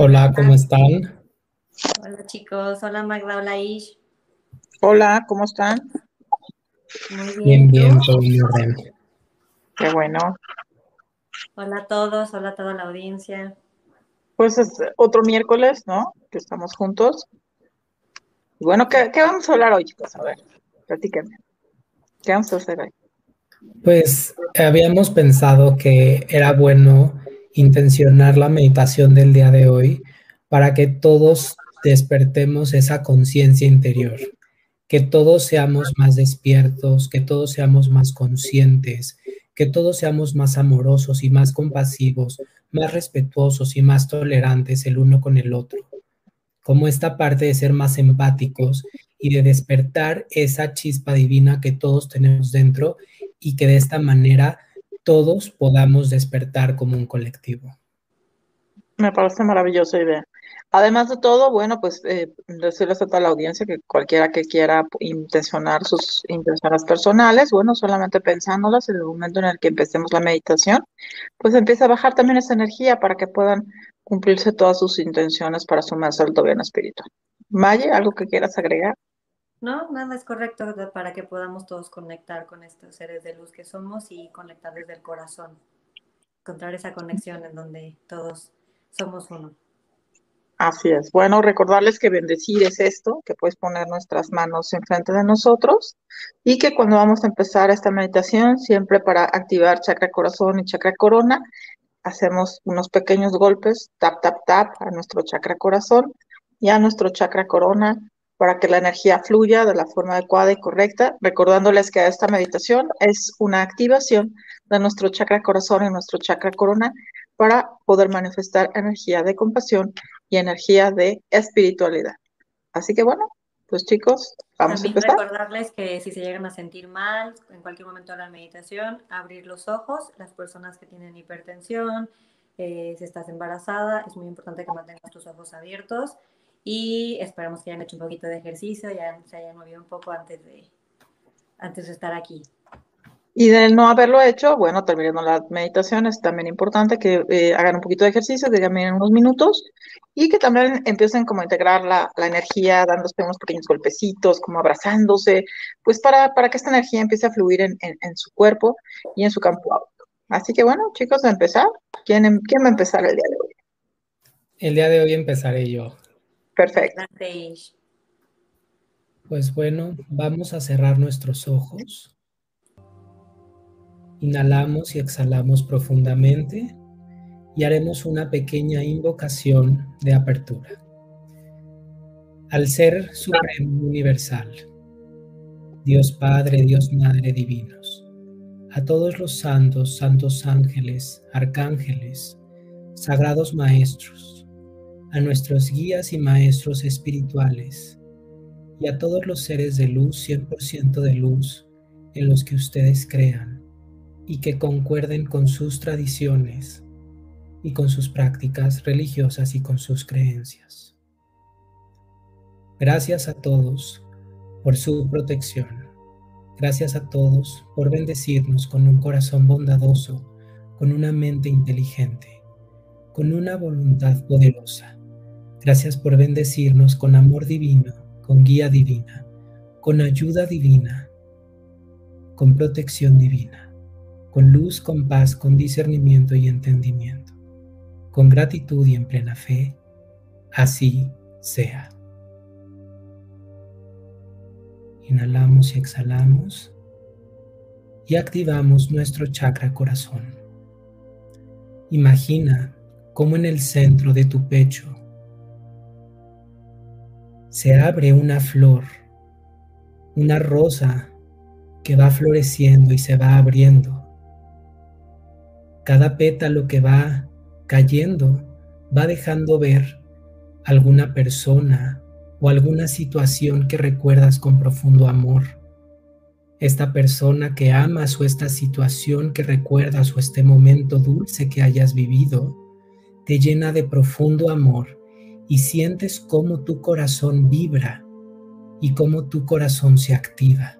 Hola, ¿cómo están? Hola chicos, hola Magda, hola Ish. Hola, ¿cómo están? Muy Bien, bien. bien, todo en orden. Qué bueno. Hola a todos, hola a toda la audiencia. Pues es otro miércoles, ¿no? Que estamos juntos. Y bueno, ¿qué, qué vamos a hablar hoy, chicos? A ver, platíquenme. ¿Qué vamos a hacer hoy? Pues habíamos pensado que era bueno intencionar la meditación del día de hoy para que todos despertemos esa conciencia interior, que todos seamos más despiertos, que todos seamos más conscientes, que todos seamos más amorosos y más compasivos, más respetuosos y más tolerantes el uno con el otro. Como esta parte de ser más empáticos y de despertar esa chispa divina que todos tenemos dentro y que de esta manera todos podamos despertar como un colectivo. Me parece maravillosa idea. Además de todo, bueno, pues eh, decirles a toda la audiencia que cualquiera que quiera intencionar sus intenciones personales, bueno, solamente pensándolas en el momento en el que empecemos la meditación, pues empieza a bajar también esa energía para que puedan cumplirse todas sus intenciones para su más alto bien espiritual. Maye, ¿algo que quieras agregar? No, nada es correcto para que podamos todos conectar con estos seres de luz que somos y conectar desde el corazón. Encontrar esa conexión en donde todos somos uno. Así es. Bueno, recordarles que bendecir es esto, que puedes poner nuestras manos enfrente de nosotros y que cuando vamos a empezar esta meditación, siempre para activar chakra corazón y chakra corona, hacemos unos pequeños golpes, tap, tap, tap, a nuestro chakra corazón y a nuestro chakra corona para que la energía fluya de la forma adecuada y correcta, recordándoles que esta meditación es una activación de nuestro chakra corazón y nuestro chakra corona para poder manifestar energía de compasión y energía de espiritualidad. Así que bueno, pues chicos, vamos También a empezar. recordarles que si se llegan a sentir mal en cualquier momento de la meditación, abrir los ojos, las personas que tienen hipertensión, eh, si estás embarazada, es muy importante que mantengas tus ojos abiertos y esperamos que hayan hecho un poquito de ejercicio, ya se hayan movido un poco antes de, antes de estar aquí. Y de no haberlo hecho, bueno, terminando la meditación, es también importante que eh, hagan un poquito de ejercicio, que caminen unos minutos y que también empiecen como a integrar la, la energía, dándose unos pequeños golpecitos, como abrazándose, pues para, para que esta energía empiece a fluir en, en, en su cuerpo y en su campo áurico. Así que bueno, chicos, a empezar. ¿Quién, em, ¿Quién va a empezar el día de hoy? El día de hoy empezaré yo. Perfecto. Pues bueno, vamos a cerrar nuestros ojos. Inhalamos y exhalamos profundamente y haremos una pequeña invocación de apertura. Al Ser Supremo Universal, Dios Padre, Dios Madre Divinos, a todos los santos, santos ángeles, arcángeles, sagrados maestros, a nuestros guías y maestros espirituales, y a todos los seres de luz, 100% de luz, en los que ustedes crean y que concuerden con sus tradiciones y con sus prácticas religiosas y con sus creencias. Gracias a todos por su protección. Gracias a todos por bendecirnos con un corazón bondadoso, con una mente inteligente, con una voluntad poderosa. Gracias por bendecirnos con amor divino, con guía divina, con ayuda divina, con protección divina, con luz, con paz, con discernimiento y entendimiento, con gratitud y en plena fe. Así sea. Inhalamos y exhalamos y activamos nuestro chakra corazón. Imagina cómo en el centro de tu pecho se abre una flor, una rosa que va floreciendo y se va abriendo. Cada pétalo que va cayendo va dejando ver alguna persona o alguna situación que recuerdas con profundo amor. Esta persona que amas o esta situación que recuerdas o este momento dulce que hayas vivido te llena de profundo amor y sientes cómo tu corazón vibra y cómo tu corazón se activa.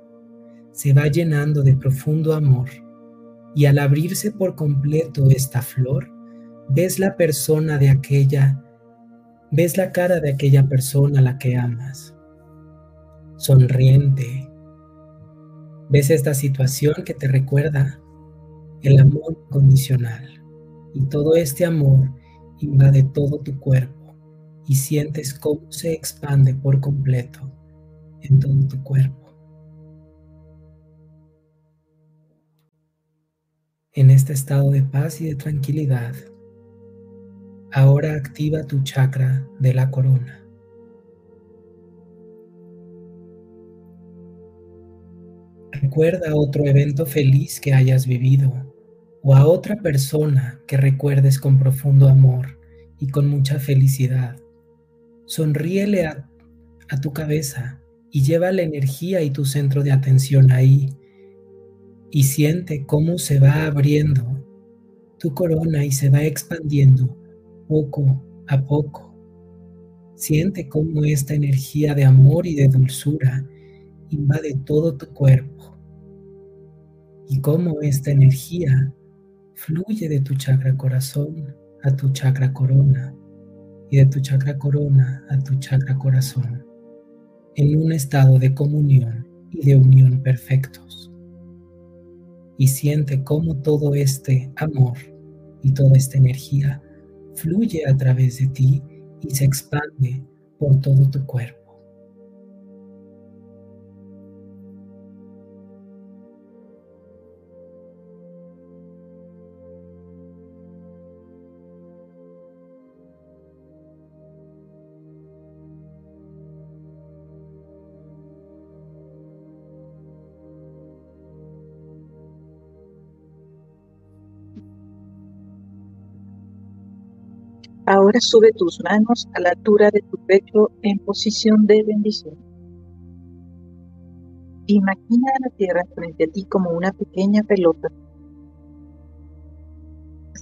Se va llenando de profundo amor y al abrirse por completo esta flor, ves la persona de aquella ves la cara de aquella persona a la que amas, sonriente. Ves esta situación que te recuerda el amor condicional y todo este amor invade todo tu cuerpo y sientes cómo se expande por completo en todo tu cuerpo. En este estado de paz y de tranquilidad, ahora activa tu chakra de la corona. Recuerda otro evento feliz que hayas vivido o a otra persona que recuerdes con profundo amor y con mucha felicidad. Sonríele a, tu cabeza y lleva la energía y tu centro de atención ahí y siente cómo se va abriendo tu corona y se va expandiendo poco a poco. Siente cómo esta energía de amor y de dulzura invade todo tu cuerpo y cómo esta energía fluye de tu chakra corazón a tu chakra corona y de tu chakra corona a tu chakra corazón en un estado de comunión y de unión perfectos. Y siente cómo todo este amor y toda esta energía fluye a través de ti y se expande por todo tu cuerpo. Ahora sube tus manos a la altura de tu pecho en posición de bendición. Imagina la tierra frente a ti como una pequeña pelota.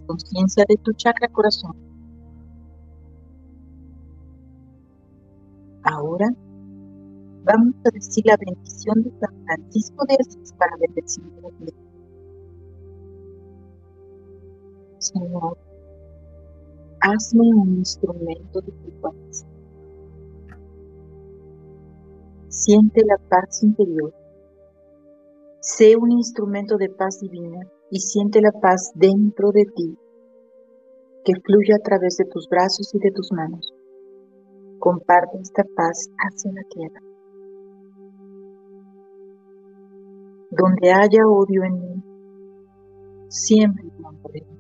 Conciencia de tu chakra corazón. Ahora vamos a decir la bendición de San Francisco de Asís para bendecir la Señor, hazme un instrumento de tu paz. Siente la paz interior. Sé un instrumento de paz divina y siente la paz dentro de ti, que fluye a través de tus brazos y de tus manos. Comparte esta paz hacia la tierra. Donde haya odio en mí, siempre amor en mí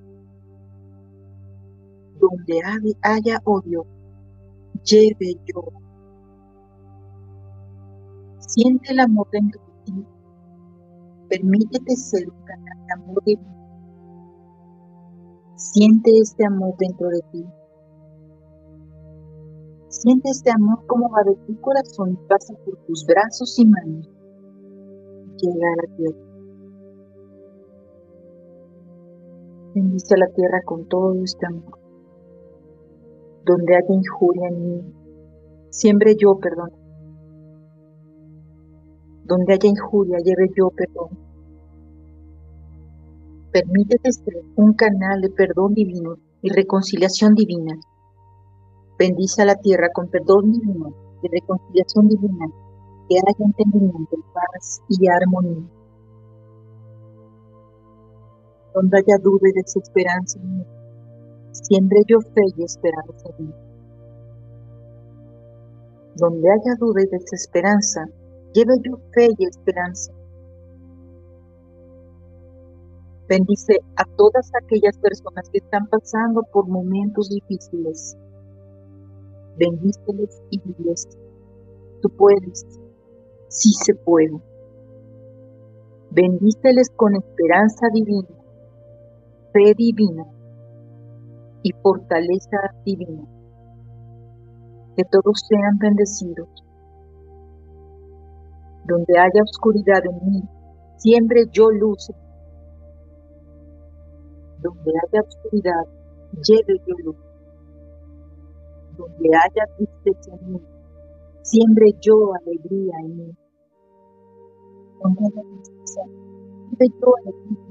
donde haya odio, lleve yo. Siente el amor dentro de ti. Permítete ser un canal de amor divino. Siente este amor dentro de ti. Siente este amor como va de tu corazón y pasa por tus brazos y manos. Llega a la tierra. Bendice a la tierra con todo este amor donde haya injuria en mí, siembre yo perdón. Donde haya injuria, lleve yo perdón. Permítete ser un canal de perdón divino y reconciliación divina. Bendice a la tierra con perdón divino y reconciliación divina, que haya entendimiento, paz y armonía. Donde haya duda y desesperanza en mí, siempre yo fe y esperanza Donde haya duda y desesperanza, lleve yo fe y esperanza. Bendice a todas aquellas personas que están pasando por momentos difíciles. Bendíceles y diles, tú puedes, sí se puede. Bendíceles con esperanza divina, fe divina y fortaleza divina. Que todos sean bendecidos. Donde haya oscuridad en mí, siempre yo luz. Donde haya oscuridad, lleve yo luz. Donde haya tristeza en mí, siempre yo alegría en mí. Donde haya tristeza, lleve yo alegría.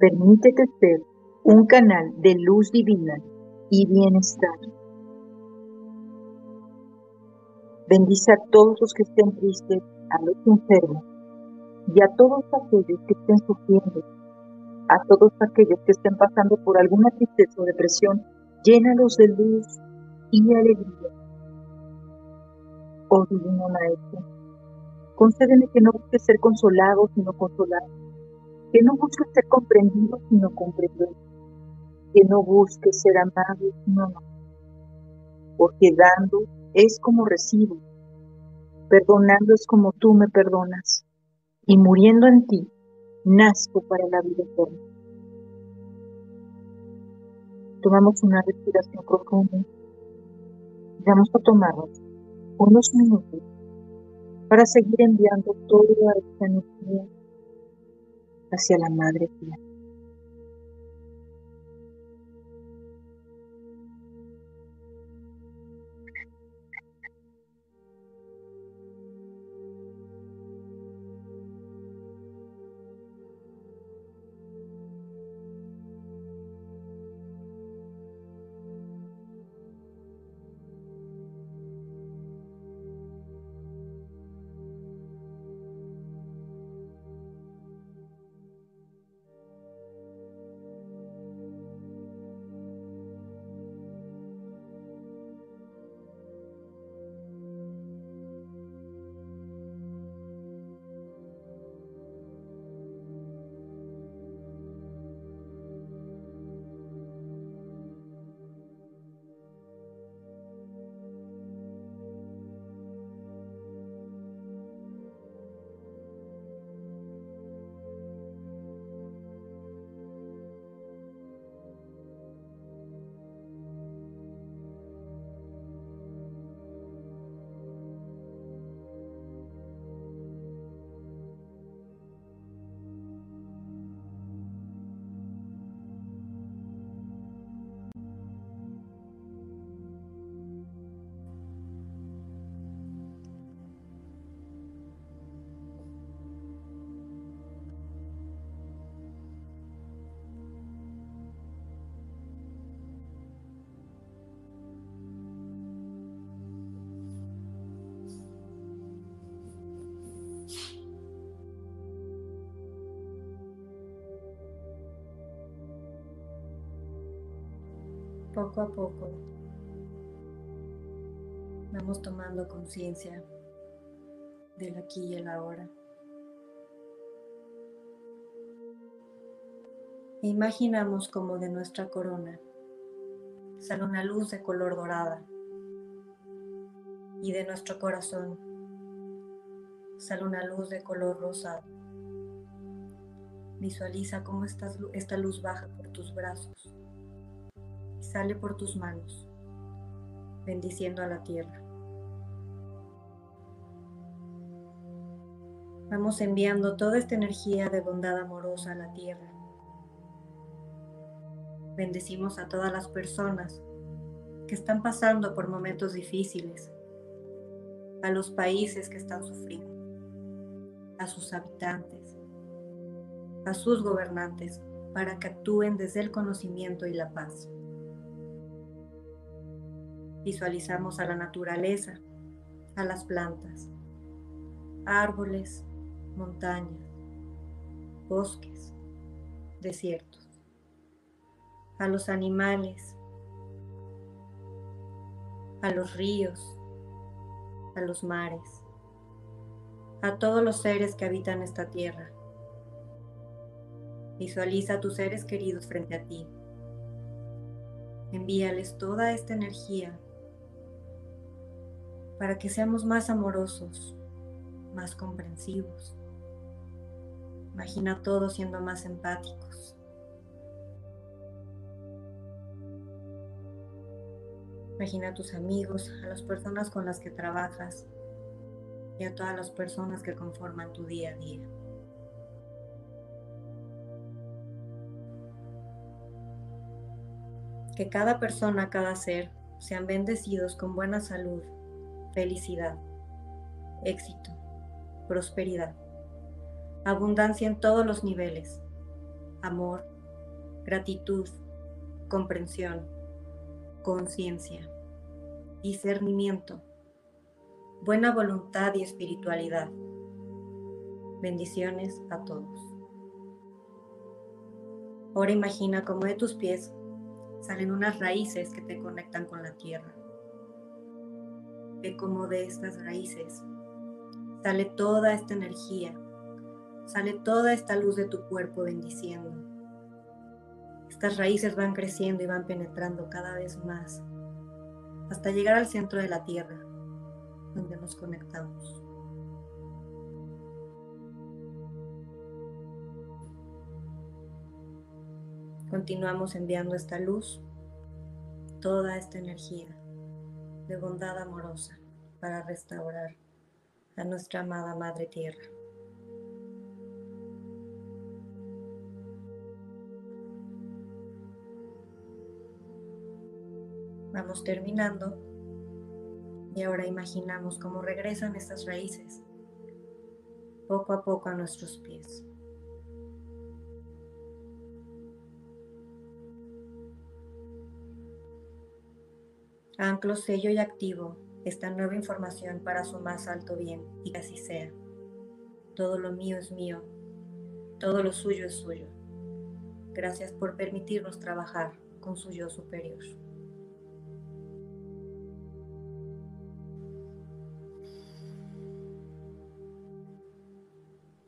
Permítete ser un canal de luz divina y bienestar. Bendice a todos los que estén tristes, a los enfermos y a todos aquellos que estén sufriendo, a todos aquellos que estén pasando por alguna tristeza o depresión, llénalos de luz y alegría. Oh Divino Maestro, concédeme que no busque ser consolado, sino consolado, que no busque ser comprendido, sino comprender, que no busque ser amado, amado, porque dando es como recibo, perdonando es como tú me perdonas, y muriendo en ti, nazco para la vida eterna. Tomamos una respiración profunda. Vamos a tomarnos unos minutos para seguir enviando toda esta energía hacia la Madre Tierra. Poco a poco vamos tomando conciencia del aquí y el ahora. Imaginamos como de nuestra corona sale una luz de color dorada y de nuestro corazón sale una luz de color rosado. Visualiza cómo esta luz baja por tus brazos sale por tus manos, bendiciendo a la tierra. Vamos enviando toda esta energía de bondad amorosa a la tierra. Bendecimos a todas las personas que están pasando por momentos difíciles, a los países que están sufriendo, a sus habitantes, a sus gobernantes, para que actúen desde el conocimiento y la paz. Visualizamos a la naturaleza, a las plantas, árboles, montañas, bosques, desiertos, a los animales, a los ríos, a los mares, a todos los seres que habitan esta tierra. Visualiza a tus seres queridos frente a ti. Envíales toda esta energía para que seamos más amorosos, más comprensivos. Imagina todos siendo más empáticos. Imagina a tus amigos, a las personas con las que trabajas y a todas las personas que conforman tu día a día. Que cada persona, cada ser sean bendecidos con buena salud felicidad, éxito, prosperidad, abundancia en todos los niveles, amor, gratitud, comprensión, conciencia, discernimiento, buena voluntad y espiritualidad. Bendiciones a todos. Ahora imagina cómo de tus pies salen unas raíces que te conectan con la tierra. Ve cómo de estas raíces sale toda esta energía, sale toda esta luz de tu cuerpo bendiciendo. Estas raíces van creciendo y van penetrando cada vez más hasta llegar al centro de la tierra, donde nos conectamos. Continuamos enviando esta luz, toda esta energía de bondad amorosa para restaurar a nuestra amada Madre Tierra. Vamos terminando y ahora imaginamos cómo regresan estas raíces poco a poco a nuestros pies. Anclo, sello y activo esta nueva información para su más alto bien y que así sea. Todo lo mío es mío, todo lo suyo es suyo. Gracias por permitirnos trabajar con su yo superior.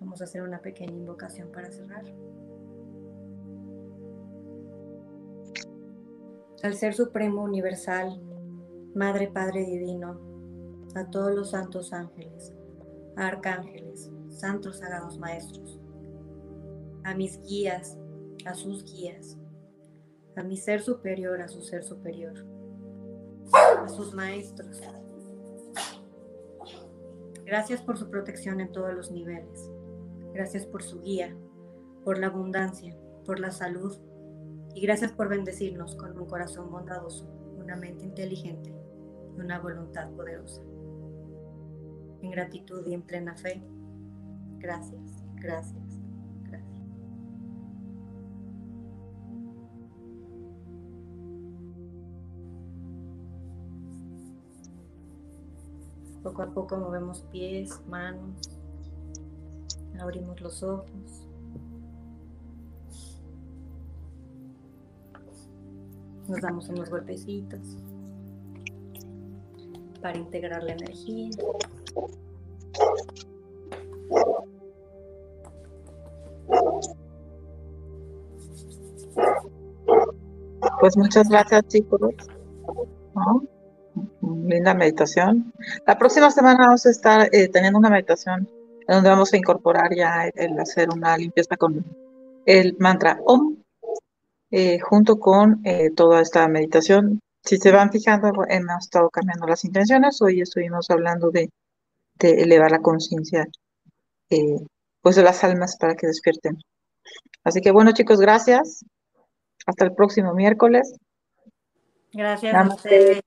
Vamos a hacer una pequeña invocación para cerrar. Al Ser Supremo Universal, Madre Padre Divino, a todos los santos ángeles, arcángeles, santos sagrados maestros, a mis guías, a sus guías, a mi ser superior, a su ser superior, a sus maestros. Gracias por su protección en todos los niveles. Gracias por su guía, por la abundancia, por la salud y gracias por bendecirnos con un corazón bondadoso, una mente inteligente una voluntad poderosa. En gratitud y en plena fe, gracias, gracias, gracias. Poco a poco movemos pies, manos, abrimos los ojos. Nos damos unos golpecitos para integrar la energía. Pues muchas gracias chicos. Linda meditación. La próxima semana vamos a estar eh, teniendo una meditación donde vamos a incorporar ya el, hacer una limpieza con el mantra OM eh, junto con eh, toda esta meditación si se van fijando, hemos estado cambiando las intenciones. Hoy estuvimos hablando de, elevar la conciencia eh, pues de las almas para que despierten. Así que bueno, chicos, gracias. Hasta el próximo miércoles. Gracias a ustedes.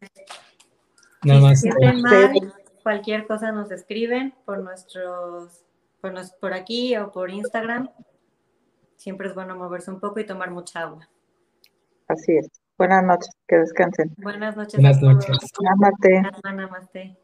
Si sienten mal, cualquier cosa nos escriben por nuestros, por, por aquí o por Instagram. Siempre es bueno moverse un poco y tomar mucha agua. Así es. Buenas noches, que descansen. Buenas noches. Buenas noches. Namaste. Namaste.